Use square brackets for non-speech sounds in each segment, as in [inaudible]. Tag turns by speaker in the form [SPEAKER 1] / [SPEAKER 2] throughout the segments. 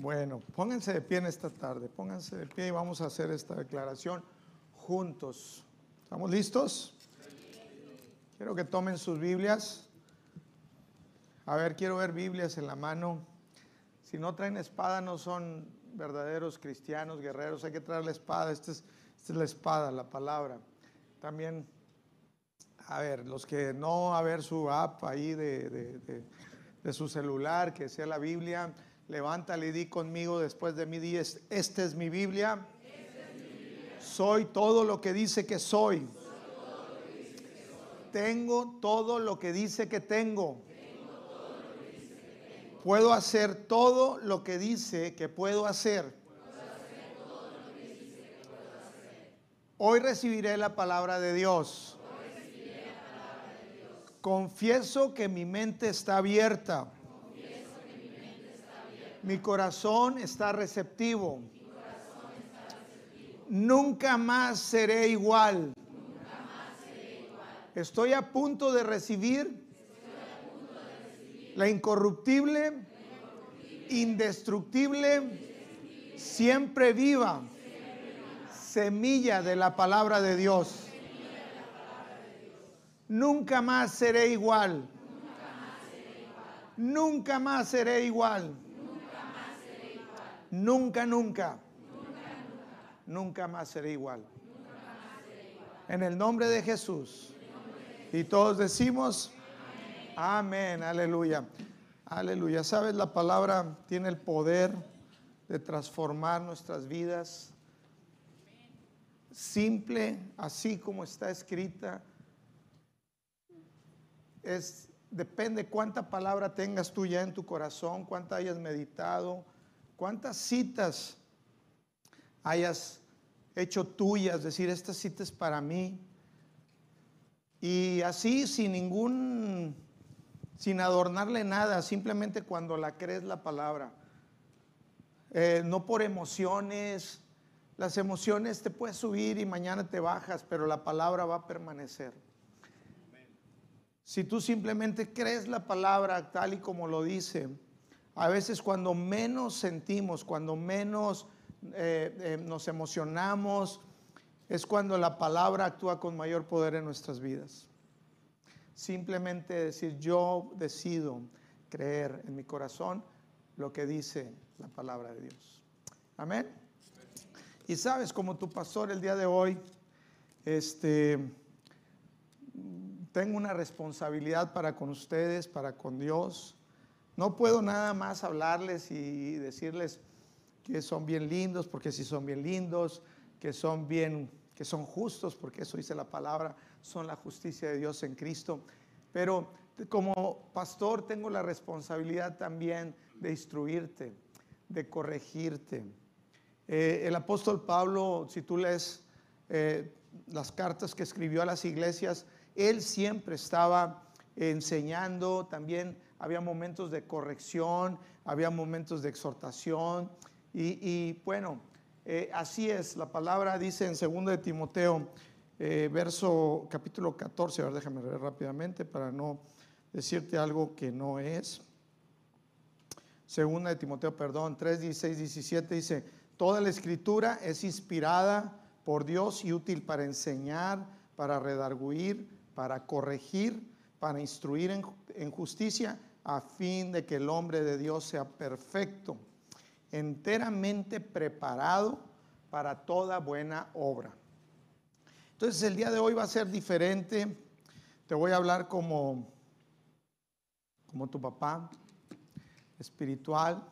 [SPEAKER 1] Bueno, pónganse de pie en esta tarde, pónganse de pie y vamos a hacer esta declaración juntos. ¿Estamos listos? Quiero que tomen sus Biblias. A ver, quiero ver Biblias en la mano. Si no traen espada, no son verdaderos cristianos, guerreros. Hay que traer la espada. Esta es, la espada, la palabra. También, a ver, los que no, a ver su app ahí de su celular, que sea la Biblia. Levántale y di conmigo después de mi día, esta es mi Biblia. Soy todo lo que dice que soy. Tengo todo lo que dice que tengo. Puedo hacer todo lo que dice que puedo hacer. Hoy recibiré la palabra de Dios. Confieso que mi mente está abierta. Mi corazón está receptivo. Nunca más seré igual. Estoy a punto de recibir la incorruptible, indestructible, siempre viva semilla de la palabra de Dios. Nunca más seré igual. Nunca más seré igual. Nunca, nunca. Nunca más seré igual. En el nombre de Jesús. Y todos decimos, amén, aleluya. Aleluya. Sabes, la palabra tiene el poder de transformar nuestras vidas. Simple, así como está escrita. Es depende cuánta palabra tengas tú ya en tu corazón, cuánta hayas meditado, cuántas citas hayas hecho tuyas, decir, esta cita es para mí. Y así sin ningún, sin adornarle nada, simplemente cuando la crees la palabra. Eh, no por emociones, las emociones te puedes subir y mañana te bajas, pero la palabra va a permanecer. Si tú simplemente crees la palabra tal y como lo dice, a veces cuando menos sentimos, cuando menos eh, eh, nos emocionamos, es cuando la palabra actúa con mayor poder en nuestras vidas. Simplemente decir, yo decido creer en mi corazón lo que dice la palabra de Dios. Amén. Y sabes, como tu pastor el día de hoy, este, tengo una responsabilidad para con ustedes, para con Dios. No puedo nada más hablarles y decirles que son bien lindos, porque si son bien lindos, que son bien, que son justos, porque eso dice la palabra, son la justicia de Dios en Cristo. Pero como pastor tengo la responsabilidad también de instruirte, de corregirte. Eh, el apóstol Pablo, si tú lees eh, las cartas que escribió a las iglesias, él siempre estaba enseñando, también había momentos de corrección, había momentos de exhortación. Y, bueno, eh, así es, la palabra dice en 2 de Timoteo, eh, verso capítulo 14, a ver, déjame ver rápidamente para no decirte algo que no es. Segunda de Timoteo, perdón, 3, 16, 17 dice, toda la escritura es inspirada por Dios y útil para enseñar, para redarguir, para corregir, para instruir en justicia, a fin de que el hombre de Dios sea perfecto, enteramente preparado para toda buena obra. Entonces el día de hoy va a ser diferente. Te voy a hablar como, como tu papá, espiritual.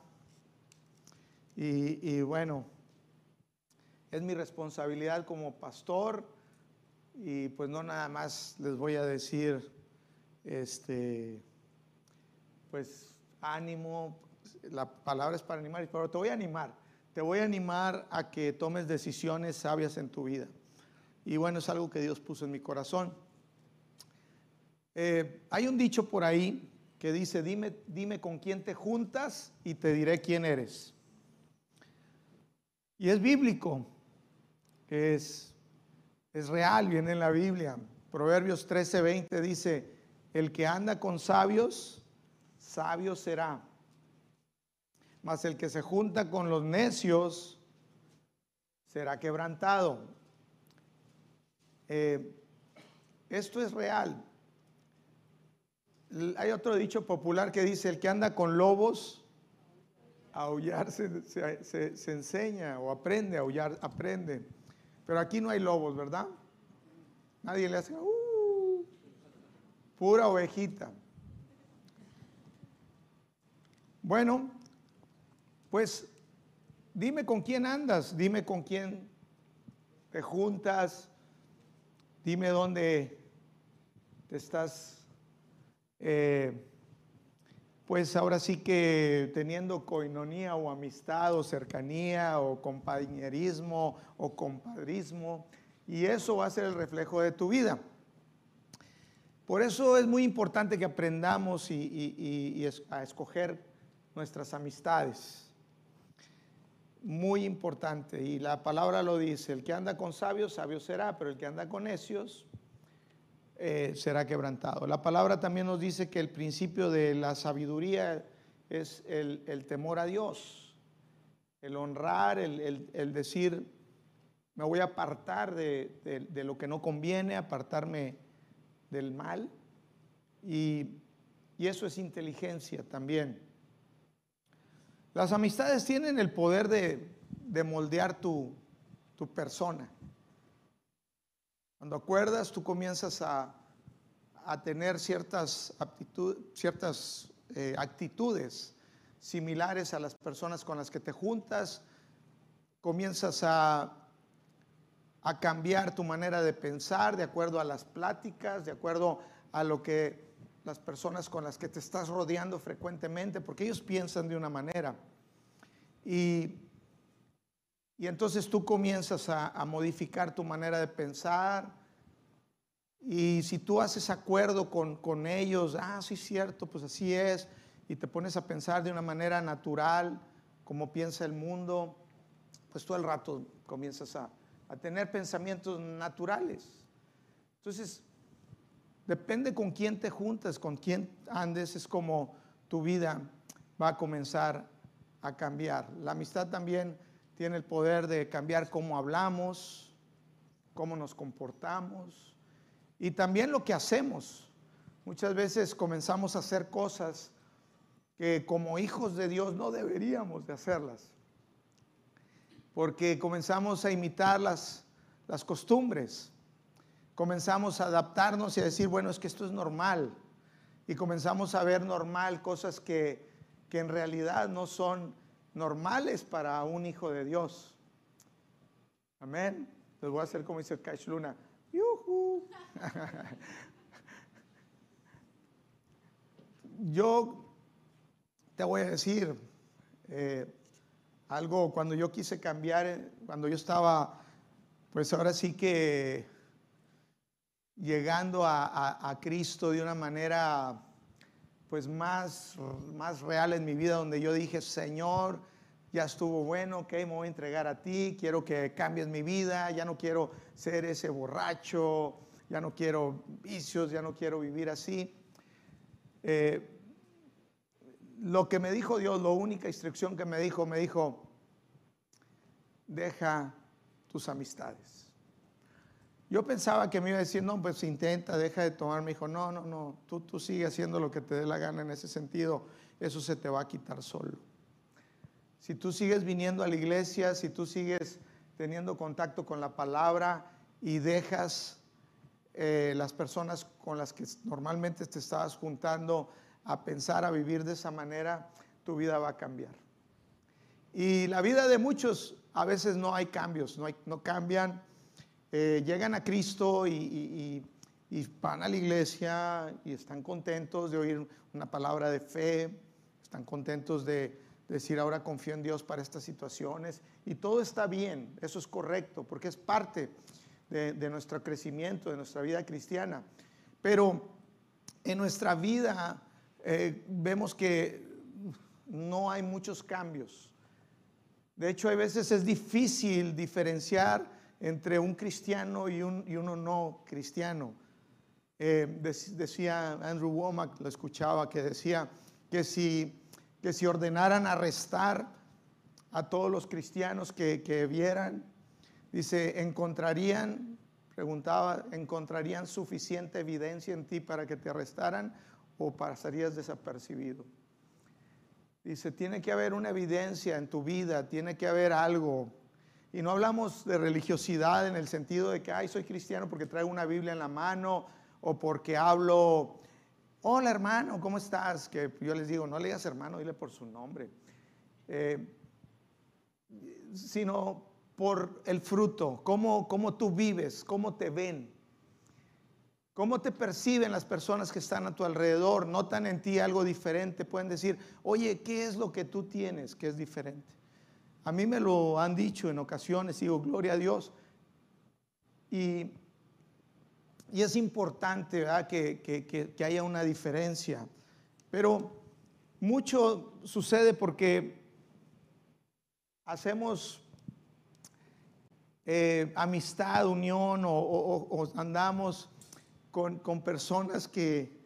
[SPEAKER 1] Y, y bueno, es mi responsabilidad como pastor y pues no nada más les voy a decir, este, pues ánimo, la palabra es para animar, pero te voy a animar, te voy a animar a que tomes decisiones sabias en tu vida. Y bueno, es algo que Dios puso en mi corazón. Eh, hay un dicho por ahí que dice, dime, dime con quién te juntas y te diré quién eres. Y es bíblico, es, es real, viene en la Biblia. Proverbios 13, 20 dice, el que anda con sabios, sabio será. mas el que se junta con los necios será quebrantado. Eh, esto es real. Hay otro dicho popular que dice, el que anda con lobos, aullar se, se, enseña o aprende, a aullar aprende. Pero aquí no hay lobos, ¿verdad? Nadie le hace, uh, pura ovejita. Bueno, pues dime con quién andas, dime con quién te juntas, dime dónde te estás, eh, pues ahora sí que teniendo coinonía o amistad o cercanía o compañerismo o compadrismo, y eso va a ser el reflejo de tu vida. Por eso es muy importante que aprendamos y, a escoger nuestras amistades muy importante y la palabra lo dice, el que anda con sabios, sabio será, pero el que anda con necios eh, será quebrantado. La palabra también nos dice que el principio de la sabiduría es el, temor a Dios, el honrar, el, decir, me voy a apartar de, lo que no conviene, apartarme del mal, y, y eso es inteligencia también. Las amistades tienen el poder de, moldear tu, persona. Cuando acuerdas, tú comienzas a, tener ciertas, eh, actitudes similares a las personas con las que te juntas, comienzas a cambiar tu manera de pensar de acuerdo a las pláticas, de acuerdo a lo que las personas con las que te estás rodeando frecuentemente, porque ellos piensan de una manera. Y, y entonces tú comienzas a, modificar tu manera de pensar. Y si tú haces acuerdo con, con ellos, ah, sí, cierto, pues así es, y te pones a pensar de una manera natural, como piensa el mundo, pues tú al rato comienzas a, a tener pensamientos naturales. Entonces, Depende con quién te juntas, con quién andes, es como tu vida va a comenzar a cambiar. La amistad también tiene el poder de cambiar cómo hablamos, cómo nos comportamos y también lo que hacemos. Muchas veces comenzamos a hacer cosas que como hijos de Dios no deberíamos de hacerlas, porque comenzamos a imitar las, las costumbres comenzamos a adaptarnos y a decir, bueno, es que esto es normal. Y comenzamos a ver normal cosas que, en realidad no son normales para un hijo de Dios. Amén. Les voy a hacer como dice Cash Luna. [laughs] Yo te voy a decir eh, algo cuando yo quise cambiar, cuando yo estaba, pues ahora sí que llegando a, Cristo de una manera pues más, más real en mi vida, donde yo dije, Señor, ya estuvo bueno, ok, me voy a entregar a ti, quiero que cambies mi vida, ya no quiero ser ese borracho, ya no quiero vicios, ya no quiero vivir así. Eh, lo que me dijo Dios, la única instrucción que me dijo, me dijo, deja tus amistades. Yo pensaba que me iba a decir, no, pues intenta, deja de tomar. Me dijo, no, no, no, tú, tú sigue haciendo lo que te dé la gana en ese sentido, eso se te va a quitar solo. Si tú sigues viniendo a la iglesia, si tú sigues teniendo contacto con la palabra y dejas eh, las personas con las que normalmente te estabas juntando a pensar, a vivir de esa manera, tu vida va a cambiar. Y la vida de muchos a veces no hay cambios, no, cambian eh, llegan a Cristo y, van a la iglesia y están contentos de oír una palabra de fe, están contentos de, decir ahora confío en Dios para estas situaciones y todo está bien, eso es correcto, porque es parte de, nuestro crecimiento, de nuestra vida cristiana. Pero en nuestra vida eh, vemos que no hay muchos cambios. De hecho, hay veces es difícil diferenciar entre un cristiano y, un, y uno no cristiano. Eh, decía Andrew Womack, lo escuchaba, que decía que si que si ordenaran arrestar a todos los cristianos que, que vieran, dice, encontrarían, preguntaba, ¿encontrarían suficiente evidencia en ti para que te arrestaran o pasarías desapercibido? Dice, tiene que haber una evidencia en tu vida, tiene que haber algo. Y no hablamos de religiosidad en el sentido de que, ay, soy cristiano porque traigo una Biblia en la mano o porque hablo, hola hermano, ¿cómo estás? Que yo les digo, no le digas hermano, dile por su nombre. Eh, sino por el fruto, cómo, cómo tú vives, cómo te ven. ¿Cómo te perciben las personas que están a tu alrededor? ¿Notan en ti algo diferente? Pueden decir, oye, ¿qué es lo que tú tienes que es diferente? A mí me lo han dicho en ocasiones, digo, gloria a Dios. Y, y es importante Que, que, haya una diferencia. Pero mucho sucede porque hacemos eh, amistad, unión o andamos con, personas que,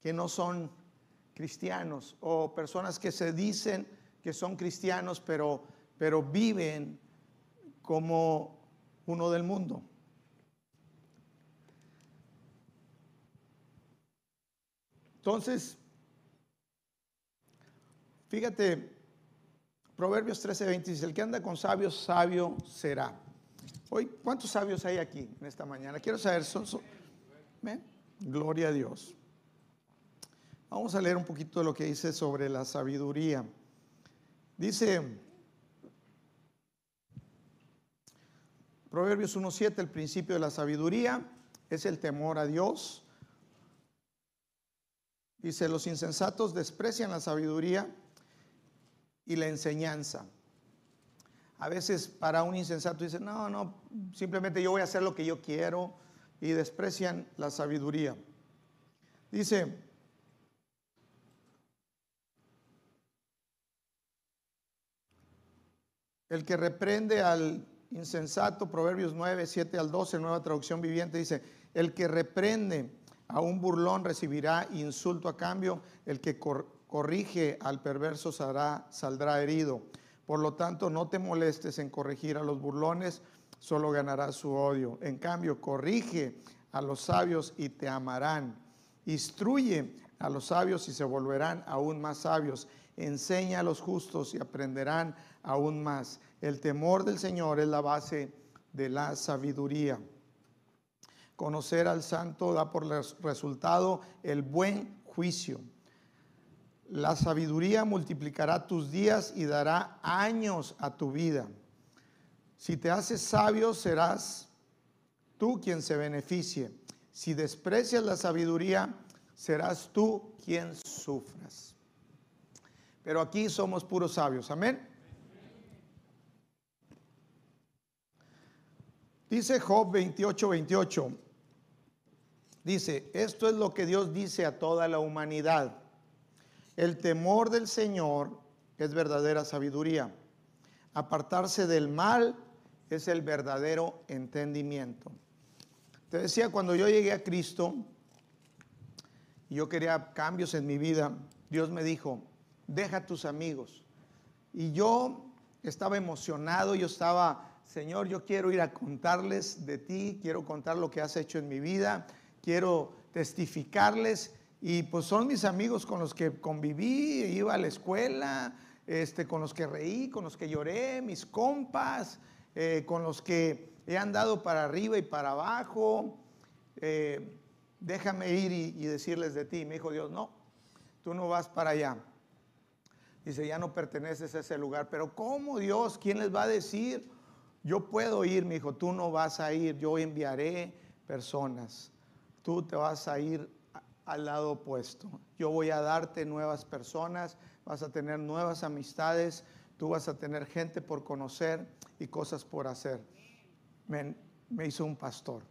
[SPEAKER 1] que no son cristianos o personas que se dicen que son cristianos pero, pero viven como uno del mundo. Entonces, fíjate, Proverbios 13, 20 dice, el que anda con sabios, sabio será. Hoy, ¿cuántos sabios hay aquí en esta mañana? Quiero saber, son, gloria a Dios. Vamos a leer un poquito de lo que dice sobre la sabiduría. Dice Proverbios 1.7, el principio de la sabiduría es el temor a Dios. Dice, los insensatos desprecian la sabiduría y la enseñanza. A veces para un insensato dicen, no, no, simplemente yo voy a hacer lo que yo quiero y desprecian la sabiduría. Dice, el que reprende al insensato, Proverbios 9, 7 al 12, nueva traducción viviente, dice, el que reprende a un burlón recibirá insulto a cambio, el que corrige al perverso saldrá herido. Por lo tanto, no te molestes en corregir a los burlones, solo ganarás su odio. En cambio, corrige a los sabios y te amarán. Instruye a los sabios y se volverán aún más sabios. Enseña a los justos y aprenderán aún más. El temor del Señor es la base de la sabiduría. Conocer al santo da por resultado el buen juicio. La sabiduría multiplicará tus días y dará años a tu vida. Si te haces sabio, serás tú quien se beneficie. Si desprecias la sabiduría, serás tú quien sufras. Pero aquí somos puros sabios. Amén. Dice Job 28, 28. Dice, esto es lo que Dios dice a toda la humanidad. El temor del Señor es verdadera sabiduría. Apartarse del mal es el verdadero entendimiento. Te decía, cuando yo llegué a Cristo yo quería cambios en mi vida, Dios me dijo, deja tus amigos. Y yo estaba emocionado, yo estaba, Señor, yo quiero ir a contarles de ti, quiero contar lo que has hecho en mi vida, quiero testificarles y pues son mis amigos con los que conviví, iba a la escuela, este, con los que reí, con los que lloré, mis compas, eh, con los que he andado para arriba y para abajo. Eh, déjame ir y, y, decirles de ti. Me dijo Dios, no, tú no vas para allá. Dice, ya no perteneces a ese lugar. Pero ¿cómo Dios? ¿Quién les va a decir? Yo puedo ir, me dijo, tú no vas a ir, yo enviaré personas. Tú te vas a ir al lado opuesto. Yo voy a darte nuevas personas, vas a tener nuevas amistades, tú vas a tener gente por conocer y cosas por hacer. Me, hizo un pastor,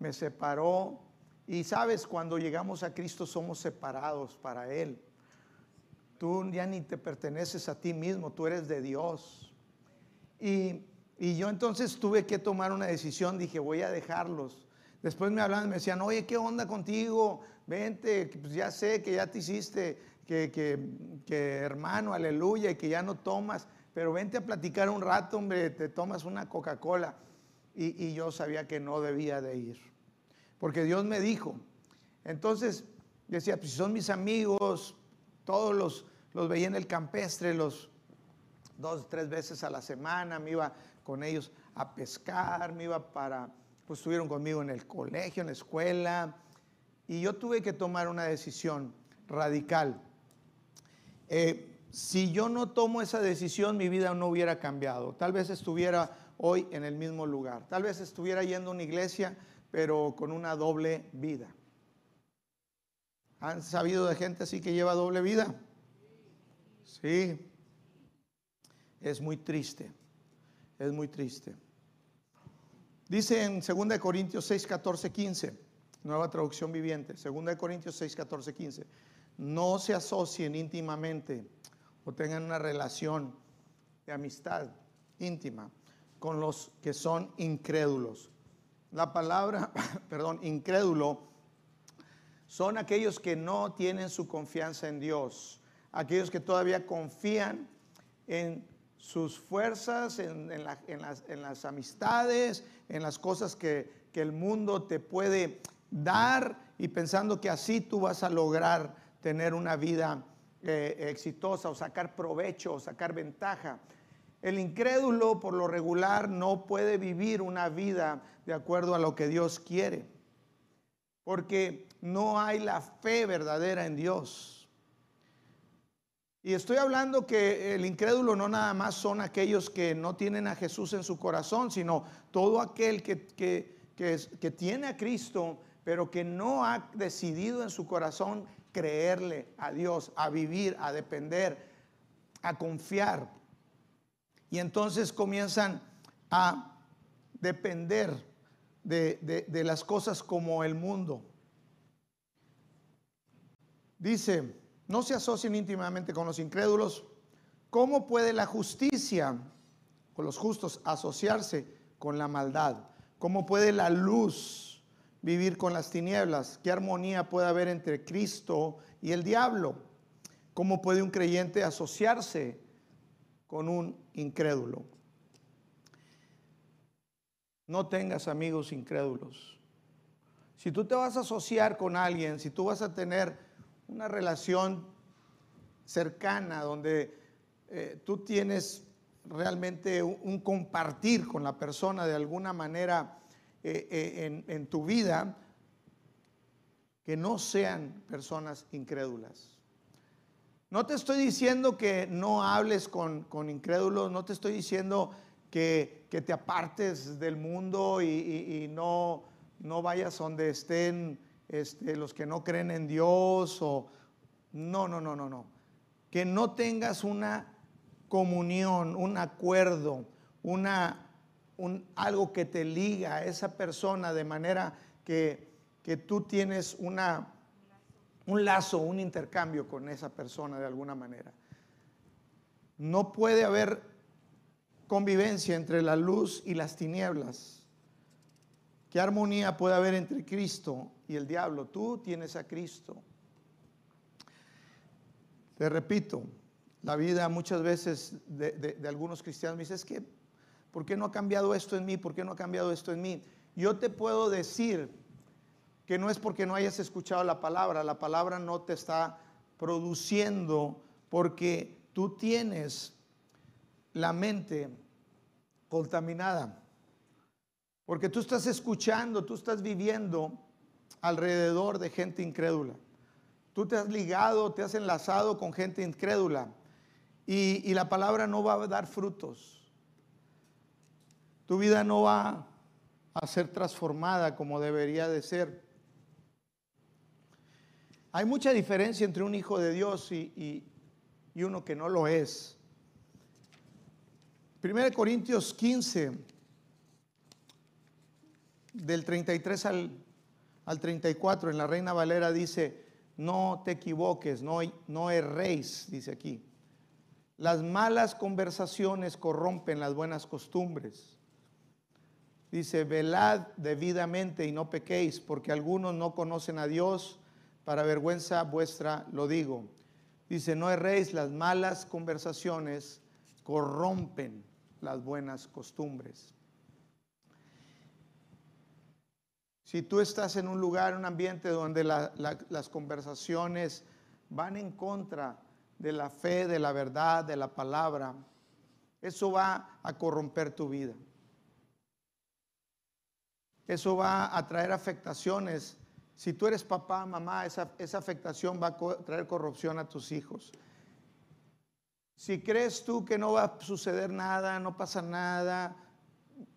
[SPEAKER 1] me separó y sabes, cuando llegamos a Cristo somos separados para Él. Tú ya ni te perteneces a ti mismo, tú eres de Dios. Y, y yo entonces tuve que tomar una decisión, dije, voy a dejarlos. Después me hablaban, me decían, oye, ¿qué onda contigo? vente, pues ya sé que ya te hiciste que, que, hermano, aleluya, y que ya no tomas, pero vente a platicar un rato, hombre, te tomas una Coca-Cola. Y, y yo sabía que no debía de ir, porque Dios me dijo. Entonces decía, pues si son mis amigos, todos los, los veía en el campestre, los dos, tres veces a la semana, me iba con ellos a pescar, me iba para, pues estuvieron conmigo en el colegio, en la escuela, y yo tuve que tomar una decisión radical. Eh, si yo no tomo esa decisión, mi vida no hubiera cambiado. Tal vez estuviera hoy en el mismo lugar. Tal vez estuviera yendo a una iglesia, pero con una doble vida. ¿Han sabido de gente así que lleva doble vida? Sí. Es muy triste. Es muy triste. Dice en 2 Corintios 6, 14, 15, nueva traducción viviente, 2 Corintios 6, 14, 15, no se asocien íntimamente o tengan una relación de amistad íntima con los que son incrédulos. La palabra, [laughs] perdón, incrédulo son aquellos que no tienen su confianza en Dios, aquellos que todavía confían en sus fuerzas, en, las, amistades, en las cosas que, el mundo te puede dar y pensando que así tú vas a lograr tener una vida eh, exitosa o sacar provecho o sacar ventaja. El incrédulo por lo regular no puede vivir una vida de acuerdo a lo que Dios quiere, porque no hay la fe verdadera en Dios. Y estoy hablando que el incrédulo no nada más son aquellos que no tienen a Jesús en su corazón, sino todo aquel que, que, tiene a Cristo, pero que no ha decidido en su corazón creerle a Dios, a vivir, a depender, a confiar. Y entonces comienzan a depender de, de las cosas como el mundo. Dice, no se asocien íntimamente con los incrédulos. ¿Cómo puede la justicia con los justos asociarse con la maldad? ¿Cómo puede la luz vivir con las tinieblas? ¿Qué armonía puede haber entre Cristo y el diablo? ¿Cómo puede un creyente asociarse con un incrédulo? No tengas amigos incrédulos. Si tú te vas a asociar con alguien, si tú vas a tener una relación cercana donde eh, tú tienes realmente un, compartir con la persona de alguna manera eh, eh, en, tu vida, que no sean personas incrédulas. No te estoy diciendo que no hables con, incrédulos, no te estoy diciendo que, te apartes del mundo y, no, no vayas donde estén este, los que no creen en Dios o... No, no, no, no, no. Que no tengas una comunión, un acuerdo, una, un, algo que te liga a esa persona de manera que, que tú tienes una, un lazo, un intercambio con esa persona de alguna manera. No puede haber convivencia entre la luz y las tinieblas. ¿Qué armonía puede haber entre Cristo y el diablo? Tú tienes a Cristo. Te repito, la vida muchas veces de, algunos cristianos me dice, es que, ¿por qué no ha cambiado esto en mí? ¿Por qué no ha cambiado esto en mí? Yo te puedo decir que no es porque no hayas escuchado la palabra, la palabra no te está produciendo porque tú tienes la mente contaminada. Porque tú estás escuchando, tú estás viviendo alrededor de gente incrédula. Tú te has ligado, te has enlazado con gente incrédula y, la palabra no va a dar frutos. Tu vida no va a ser transformada como debería de ser. Hay mucha diferencia entre un hijo de Dios y, uno que no lo es. 1 Corintios 15 del 33 al, al 34 en la Reina Valera dice, no te equivoques, no, no erréis, dice aquí. Las malas conversaciones corrompen las buenas costumbres. Dice, velad debidamente y no pequéis, porque algunos no conocen a Dios, para vergüenza vuestra lo digo. Dice, no erréis, las malas conversaciones corrompen las buenas costumbres. Si tú estás en un lugar, un ambiente donde las conversaciones van en contra de la fe, de la verdad, de la palabra, eso va a corromper tu vida. Eso va a traer afectaciones. Si tú eres papá, mamá, esa afectación va a traer corrupción a tus hijos. Si crees tú que no va a suceder nada, no pasa nada,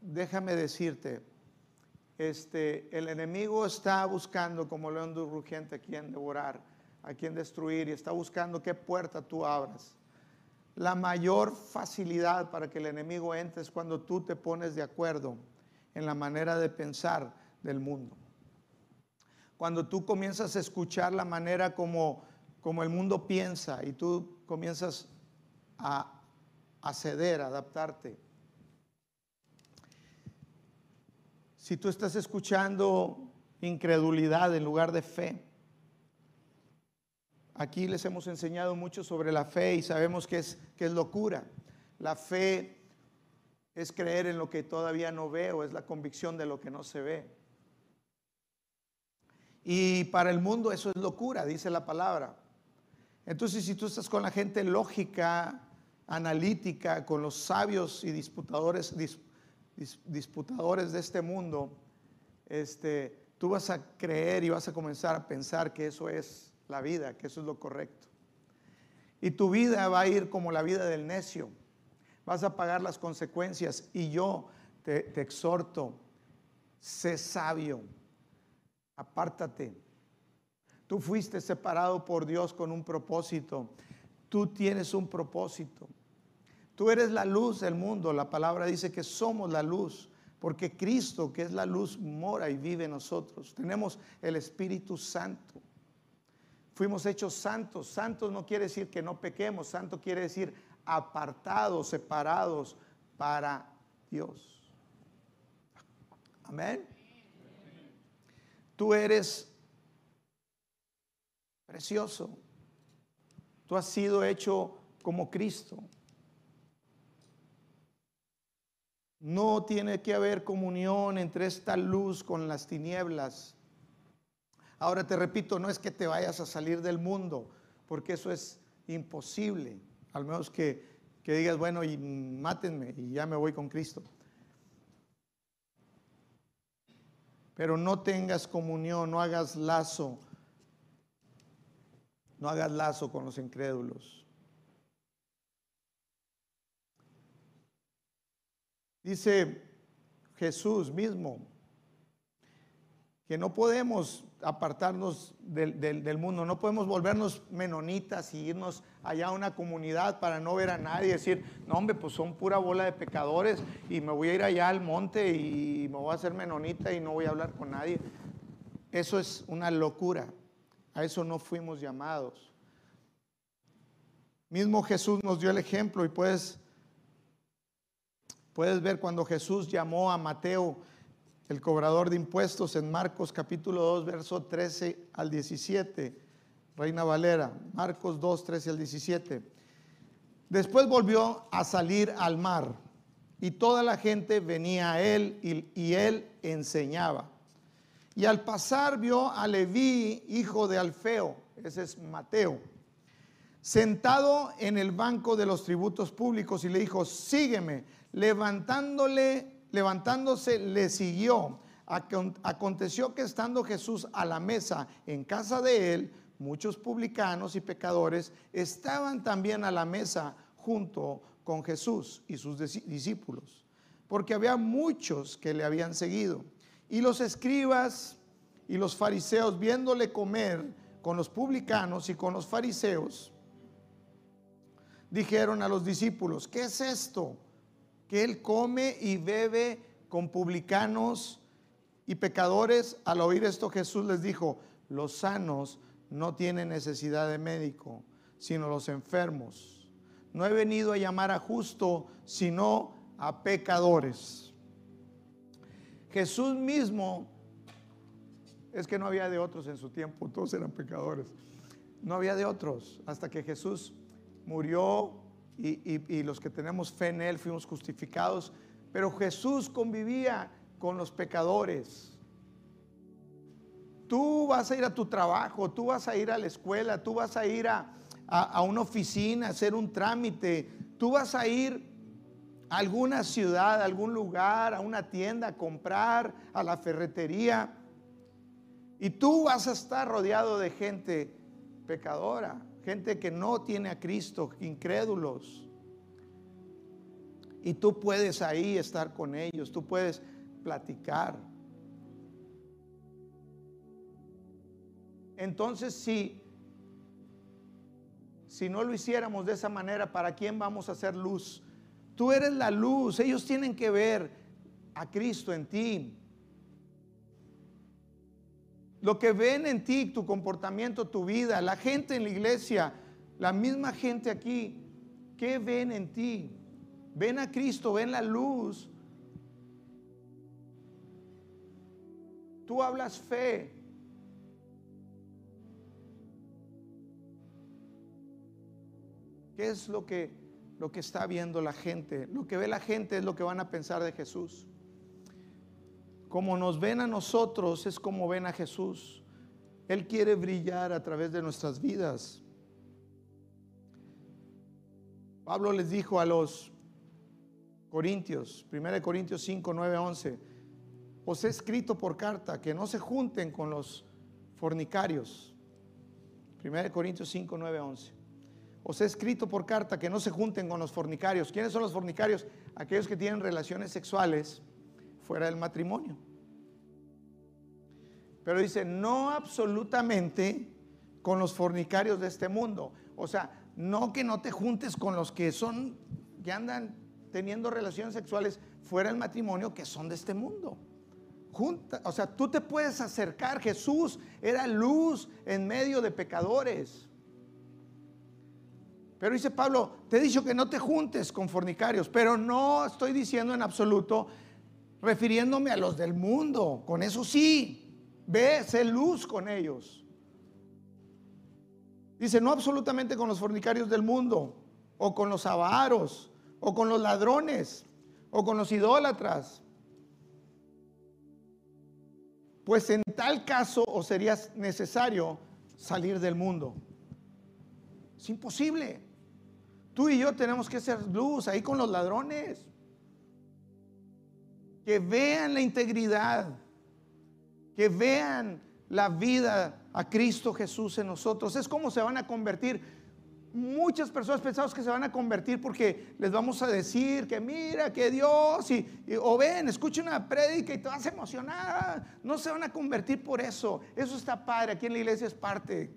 [SPEAKER 1] déjame decirte, este, el enemigo está buscando como león rugiente a quien devorar, a quien destruir y está buscando qué puerta tú abras. La mayor facilidad para que el enemigo entre es cuando tú te pones de acuerdo en la manera de pensar del mundo. Cuando tú comienzas a escuchar la manera como, como el mundo piensa y tú comienzas a, a ceder, a adaptarte. Si tú estás escuchando incredulidad en lugar de fe, aquí les hemos enseñado mucho sobre la fe y sabemos que es, que es locura. La fe es creer en lo que todavía no veo, es la convicción de lo que no se ve. Y para el mundo eso es locura, dice la palabra. Entonces, si tú estás con la gente lógica, analítica, con los sabios y disputadores, disputadores de este mundo, este, tú vas a creer y vas a comenzar a pensar que eso es la vida, que eso es lo correcto. Y tu vida va a ir como la vida del necio vas a pagar las consecuencias. Y yo te, exhorto, sé sabio, apártate. Tú fuiste separado por Dios con un propósito. Tú tienes un propósito. Tú eres la luz del mundo. La palabra dice que somos la luz, porque Cristo, que es la luz, mora y vive en nosotros. Tenemos el Espíritu Santo. Fuimos hechos santos. Santos no quiere decir que no pequemos. Santo quiere decir apartados, separados para Dios. Amén. Tú eres precioso. Tú has sido hecho como Cristo. No tiene que haber comunión entre esta luz con las tinieblas. Ahora te repito, no es que te vayas a salir del mundo, porque eso es imposible al menos que, que digas, bueno, y mátenme y ya me voy con Cristo. Pero no tengas comunión, no hagas lazo, no hagas lazo con los incrédulos. Dice Jesús mismo que no podemos apartarnos del, mundo, no podemos volvernos menonitas y irnos allá a una comunidad para no ver a nadie, decir, no hombre, pues son pura bola de pecadores y me voy a ir allá al monte y me voy a hacer menonita y no voy a hablar con nadie. Eso es una locura, a eso no fuimos llamados. Mismo Jesús nos dio el ejemplo y puedes, puedes ver cuando Jesús llamó a Mateo, el cobrador de impuestos en Marcos capítulo 2, verso 13 al 17. Reina Valera, Marcos 2, 13 al 17. Después volvió a salir al mar y toda la gente venía a él y, y él enseñaba. Y al pasar vio a Leví, hijo de Alfeo, ese es Mateo, sentado en el banco de los tributos públicos y le dijo, sígueme, levantándole levantándose le siguió. Aconteció que estando Jesús a la mesa en casa de él, muchos publicanos y pecadores estaban también a la mesa junto con Jesús y sus discípulos, porque había muchos que le habían seguido. Y los escribas y los fariseos, viéndole comer con los publicanos y con los fariseos, dijeron a los discípulos, ¿qué es esto? Que él come y bebe con publicanos y pecadores. Al oír esto Jesús les dijo, los sanos no tienen necesidad de médico, sino los enfermos. No he venido a llamar a justo, sino a pecadores. Jesús mismo, es que no había de otros en su tiempo, todos eran pecadores. No había de otros. Hasta que Jesús murió y, los que tenemos fe en Él fuimos justificados. Pero Jesús convivía con los pecadores. Tú vas a ir a tu trabajo, tú vas a ir a la escuela, tú vas a ir a, una oficina, a hacer un trámite, tú vas a ir a alguna ciudad, a algún lugar, a una tienda a comprar, a la ferretería. Y tú vas a estar rodeado de gente pecadora, gente que no tiene a Cristo, incrédulos. Y tú puedes ahí estar con ellos, tú puedes platicar. Entonces, si, si no lo hiciéramos de esa manera, ¿para quién vamos a hacer luz? Tú eres la luz, ellos tienen que ver a Cristo en ti. Lo que ven en ti, tu comportamiento, tu vida, la gente en la iglesia, la misma gente aquí, ¿qué ven en ti? Ven a Cristo, ven la luz. Tú hablas fe, ¿Qué es lo que, lo que está viendo la gente? Lo que ve la gente es lo que van a pensar de Jesús. Como nos ven a nosotros es como ven a Jesús. Él quiere brillar a través de nuestras vidas. Pablo les dijo a los Corintios, 1 Corintios 5, 9, 11, os he escrito por carta que no se junten con los fornicarios. 1 Corintios 5, 9, 11 os he escrito por carta que no se junten con los fornicarios. ¿Quiénes son los fornicarios? Aquellos que tienen relaciones sexuales fuera del matrimonio. Pero dice, no absolutamente con los fornicarios de este mundo. O sea, no que no te juntes con los que son, que andan teniendo relaciones sexuales fuera del matrimonio, que son de este mundo. O sea, tú te puedes acercar. Jesús era luz en medio de pecadores. Pero dice Pablo, te he dicho que no te juntes con fornicarios, pero no estoy diciendo en absoluto refiriéndome a los del mundo. Con eso sí, ve, sé luz con ellos. Dice, no absolutamente con los fornicarios del mundo, o con los avaros, o con los ladrones, o con los idólatras. Pues en tal caso os sería necesario salir del mundo. Es imposible. Tú y yo tenemos que ser luz ahí con los ladrones. Que vean la integridad. Que vean la vida a Cristo Jesús en nosotros. Es como se van a convertir. Muchas personas pensamos que se van a convertir porque les vamos a decir que mira, que Dios, y, o ven, escucha una prédica y te vas a emocionar. No se van a convertir por eso. Eso está padre. Aquí en la iglesia es parte.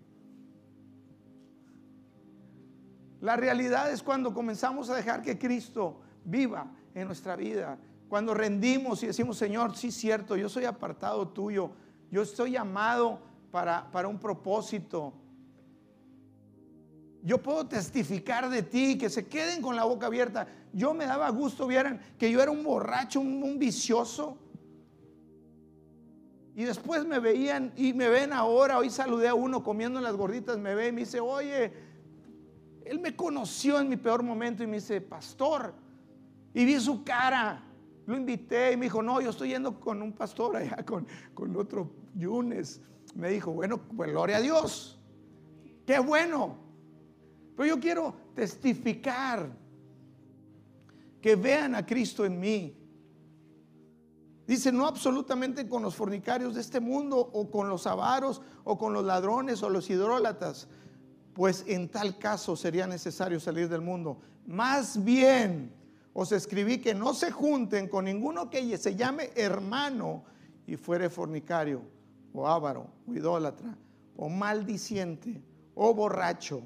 [SPEAKER 1] La realidad es cuando comenzamos a dejar que Cristo viva en nuestra vida. Cuando rendimos y decimos, Señor, sí cierto, yo soy apartado tuyo. Yo estoy llamado para, para un propósito. Yo puedo testificar de ti, que se queden con la boca abierta. Yo me daba gusto, vieran, que yo era un borracho, un, un vicioso. Y después me veían y me ven ahora, hoy saludé a uno comiendo las gorditas, me ve y me dice, oye, él me conoció en mi peor momento y me dice, pastor, y vi su cara. Lo invité y me dijo, no, yo estoy yendo con un pastor allá, [laughs] con, con otro Yunes. Me dijo, bueno, pues gloria a Dios. Qué bueno. Pero yo quiero testificar que vean a Cristo en mí. Dice, no absolutamente con los fornicarios de este mundo o con los avaros o con los ladrones o los hidrólatas, pues en tal caso sería necesario salir del mundo. Más bien os escribí que no se junten con ninguno que se llame hermano y fuere fornicario, o avaro, o idólatra, o maldiciente, o borracho,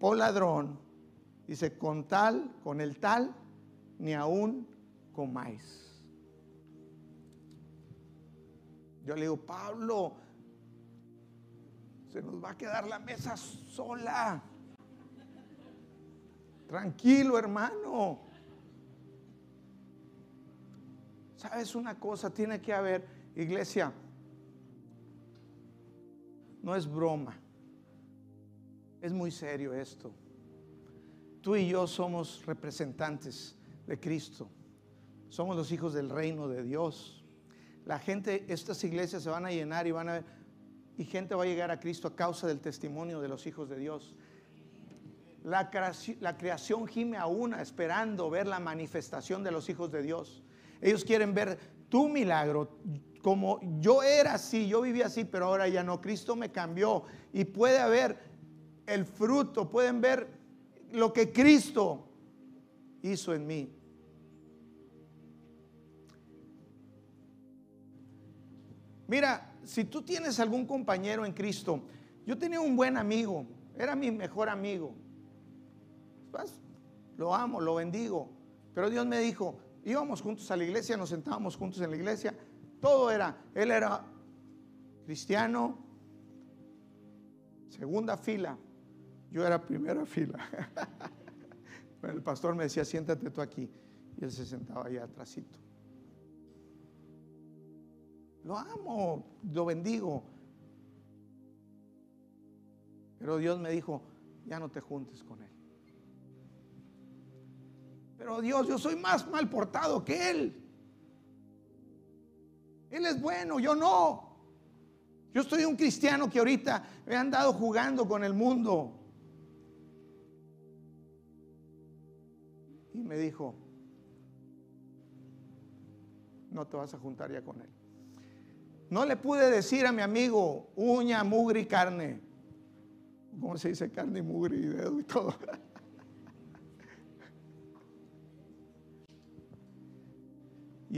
[SPEAKER 1] o ladrón. Dice, con tal, con el tal, ni aún comáis. Yo le digo, Pablo, se nos va a quedar la mesa sola. Tranquilo, hermano. ¿Sabes una cosa? Tiene que haber, iglesia, no es broma. Es muy serio esto. Tú y yo somos representantes de Cristo. Somos los hijos del reino de Dios. La gente, estas iglesias se van a llenar y van a y gente va a llegar a Cristo a causa del testimonio de los hijos de Dios. La, la creación gime a una esperando ver la manifestación de los hijos de Dios. Ellos quieren ver tu milagro, como yo era así, yo vivía así, pero ahora ya no. Cristo me cambió y puede haber el fruto, pueden ver lo que Cristo hizo en mí. Mira, si tú tienes algún compañero en Cristo, yo tenía un buen amigo, era mi mejor amigo. Pues, lo amo, lo bendigo. Pero Dios me dijo, íbamos juntos a la iglesia, nos sentábamos juntos en la iglesia, todo era, él era cristiano, segunda fila, yo era primera [laughs] fila. el pastor me decía, siéntate tú aquí. Y él se sentaba allá atrásito. Lo amo, lo bendigo. Pero Dios me dijo, ya no te juntes con él. Pero Dios, yo soy más mal portado que él. Él es bueno, yo no. Yo estoy un cristiano que ahorita me han dado jugando con el mundo. Y me dijo, no te vas a juntar ya con él. No le pude decir a mi amigo uña, mugre y carne. ¿Cómo se dice carne, mugre y dedo y todo? [laughs]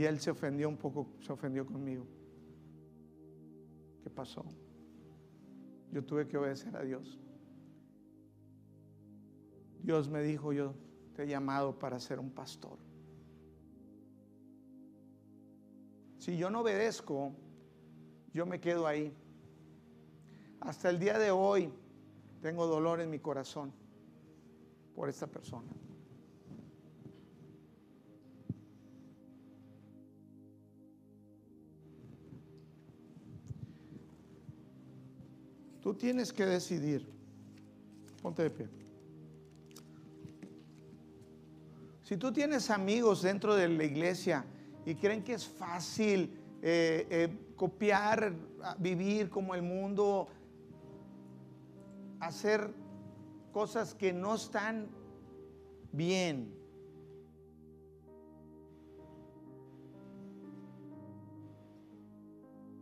[SPEAKER 1] Y él se ofendió un poco, se ofendió conmigo. ¿Qué pasó? Yo tuve que obedecer a Dios. Dios me dijo, yo te he llamado para ser un pastor. Si yo no obedezco, yo me quedo ahí. Hasta el día de hoy tengo dolor en mi corazón por esta persona. Tú tienes que decidir. Ponte de pie. Si tú tienes amigos dentro de la iglesia y creen que es fácil eh, eh, copiar, vivir como el mundo, hacer cosas que no están bien.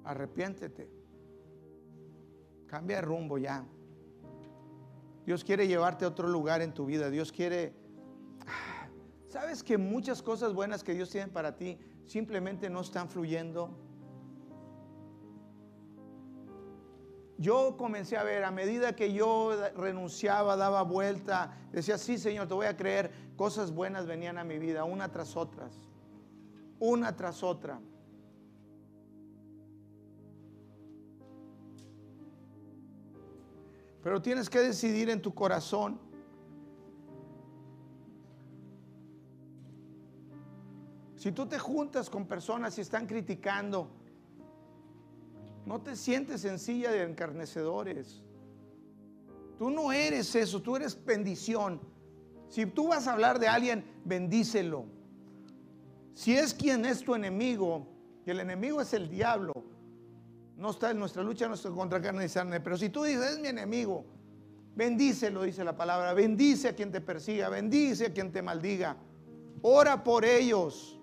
[SPEAKER 1] Arrepiéntete. Cambia de rumbo ya. Dios quiere llevarte a otro lugar en tu vida. Dios quiere... ¿Sabes que muchas cosas buenas que Dios tiene para ti simplemente no están fluyendo? Yo comencé a ver, a medida que yo renunciaba, daba vuelta, decía, sí Señor, te voy a creer, cosas buenas venían a mi vida, una tras otras, una tras otra. Pero tienes que decidir en tu corazón. Si tú te juntas con personas y están criticando, no te sientes sencilla de encarnecedores. Tú no eres eso, tú eres bendición. Si tú vas a hablar de alguien, bendícelo. Si es quien es tu enemigo, y el enemigo es el diablo, no está en nuestra lucha, contra carne y sangre. Pero si tú dices, es mi enemigo, bendícelo, dice la palabra. Bendice a quien te persiga, bendice a quien te maldiga. Ora por ellos.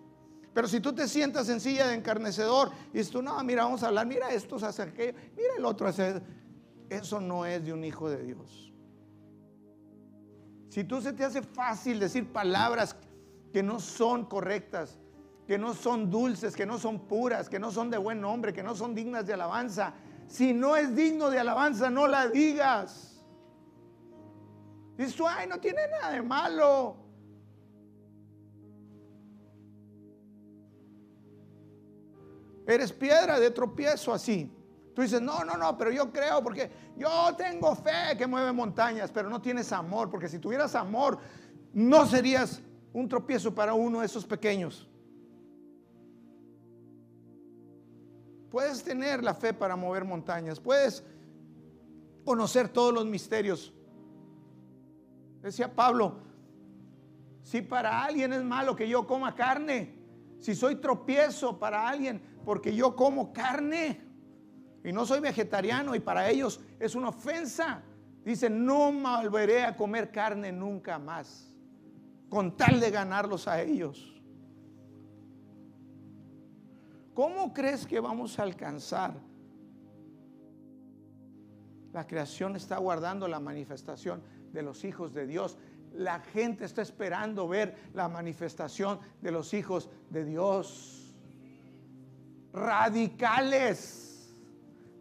[SPEAKER 1] Pero si tú te sientas en silla de encarnecedor y dices tú, no, mira, vamos a hablar, mira, esto se hace aquello, mira el otro hace. Eso no es de un hijo de Dios. Si tú se te hace fácil decir palabras que no son correctas, que no son dulces, que no son puras, que no son de buen nombre, que no son dignas de alabanza. Si no es digno de alabanza, no la digas. Dices ay, no tiene nada de malo. Eres piedra de tropiezo así. Tú dices, no, no, no, pero yo creo porque yo tengo fe que mueve montañas, pero no tienes amor, porque si tuvieras amor, no serías un tropiezo para uno de esos pequeños. Puedes tener la fe para mover montañas, puedes conocer todos los misterios, Decía Pablo, si para alguien es malo que yo coma carne, si soy tropiezo para alguien porque yo como carne y no soy vegetariano y para ellos es una ofensa, dice, no volveré a comer carne nunca más, con tal de ganarlos a ellos. ¿Cómo crees que vamos a alcanzar? La creación está guardando la manifestación de los hijos de Dios. La gente está esperando ver la manifestación de los hijos de Dios. Radicales.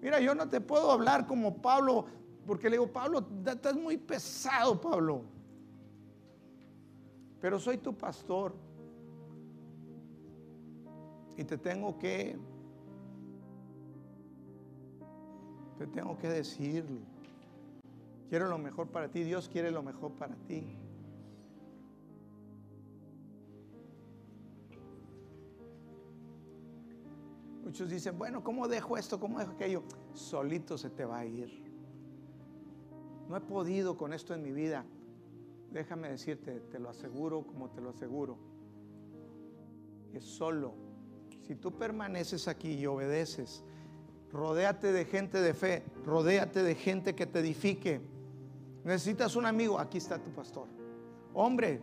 [SPEAKER 1] Mira, yo no te puedo hablar como Pablo, porque le digo, Pablo, estás muy pesado, Pablo. Pero soy tu pastor. Y te tengo que, te tengo que decir, quiero lo mejor para ti, Dios quiere lo mejor para ti. Muchos dicen, bueno, ¿cómo dejo esto? ¿Cómo dejo aquello? Solito se te va a ir. No he podido con esto en mi vida. Déjame decirte, te lo aseguro como te lo aseguro. Que solo si tú permaneces aquí y obedeces, rodéate de gente de fe, rodéate de gente que te edifique. Necesitas un amigo, aquí está tu pastor. Hombre,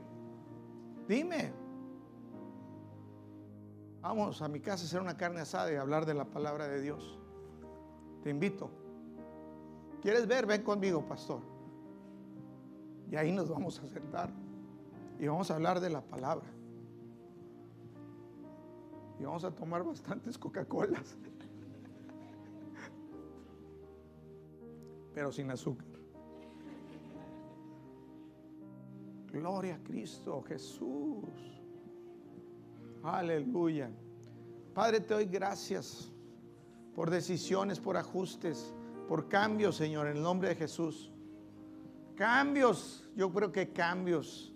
[SPEAKER 1] dime. Vamos a mi casa a hacer una carne asada y hablar de la palabra de Dios. Te invito. ¿Quieres ver? Ven conmigo, pastor. Y ahí nos vamos a sentar y vamos a hablar de la palabra vamos a tomar bastantes Coca-Colas. Pero sin azúcar. Gloria a Cristo, Jesús. Aleluya. Padre, te doy gracias por decisiones, por ajustes, por cambios, Señor, en el nombre de Jesús. Cambios, yo creo que cambios.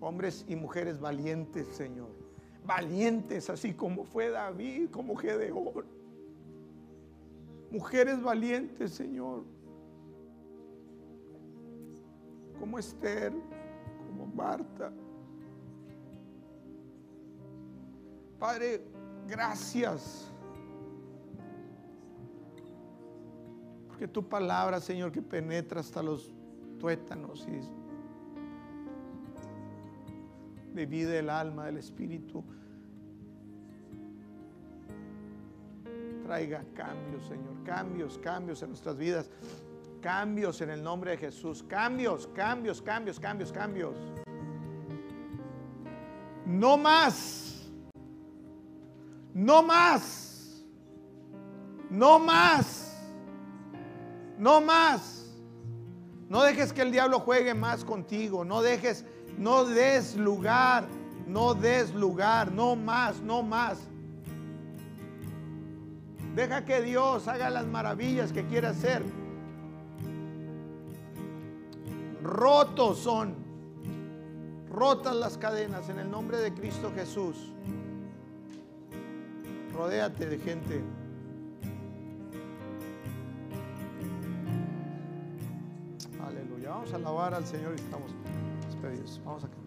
[SPEAKER 1] Hombres y mujeres valientes, Señor valientes, así como fue David, como Gedeón. Mujeres valientes, Señor. Como Esther, como Marta. Padre, gracias. Porque tu palabra, Señor, que penetra hasta los tuétanos y de vida del alma, del espíritu. Traiga cambios, Señor, cambios, cambios en nuestras vidas, cambios en el nombre de Jesús, cambios, cambios, cambios, cambios, cambios. No más, no más, no más, no más. No dejes que el diablo juegue más contigo, no dejes no des lugar, no des lugar, no más, no más. Deja que Dios haga las maravillas que quiere hacer. Rotos son, rotas las cadenas en el nombre de Cristo Jesús. Rodéate de gente. Aleluya. Vamos a alabar al Señor y estamos. vamos isso. Aqui.